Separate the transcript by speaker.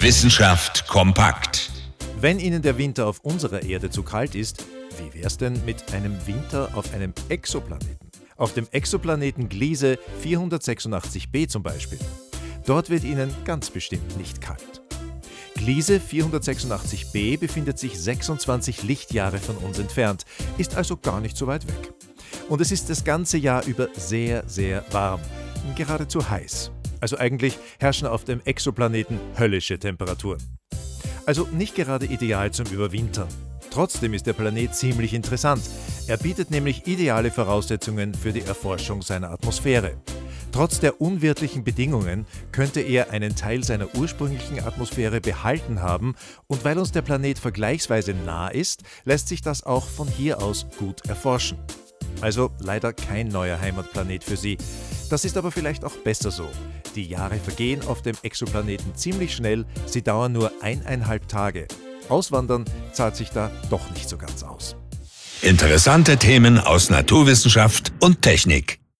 Speaker 1: Wissenschaft kompakt.
Speaker 2: Wenn Ihnen der Winter auf unserer Erde zu kalt ist, wie wär's denn mit einem Winter auf einem Exoplaneten? Auf dem Exoplaneten Gliese 486b zum Beispiel. Dort wird Ihnen ganz bestimmt nicht kalt. Gliese 486b befindet sich 26 Lichtjahre von uns entfernt, ist also gar nicht so weit weg. Und es ist das ganze Jahr über sehr, sehr warm, geradezu heiß. Also eigentlich herrschen auf dem Exoplaneten höllische Temperaturen. Also nicht gerade ideal zum Überwintern. Trotzdem ist der Planet ziemlich interessant. Er bietet nämlich ideale Voraussetzungen für die Erforschung seiner Atmosphäre. Trotz der unwirtlichen Bedingungen könnte er einen Teil seiner ursprünglichen Atmosphäre behalten haben und weil uns der Planet vergleichsweise nah ist, lässt sich das auch von hier aus gut erforschen. Also leider kein neuer Heimatplanet für Sie. Das ist aber vielleicht auch besser so. Die Jahre vergehen auf dem Exoplaneten ziemlich schnell, sie dauern nur eineinhalb Tage. Auswandern zahlt sich da doch nicht so ganz aus.
Speaker 1: Interessante Themen aus Naturwissenschaft und Technik.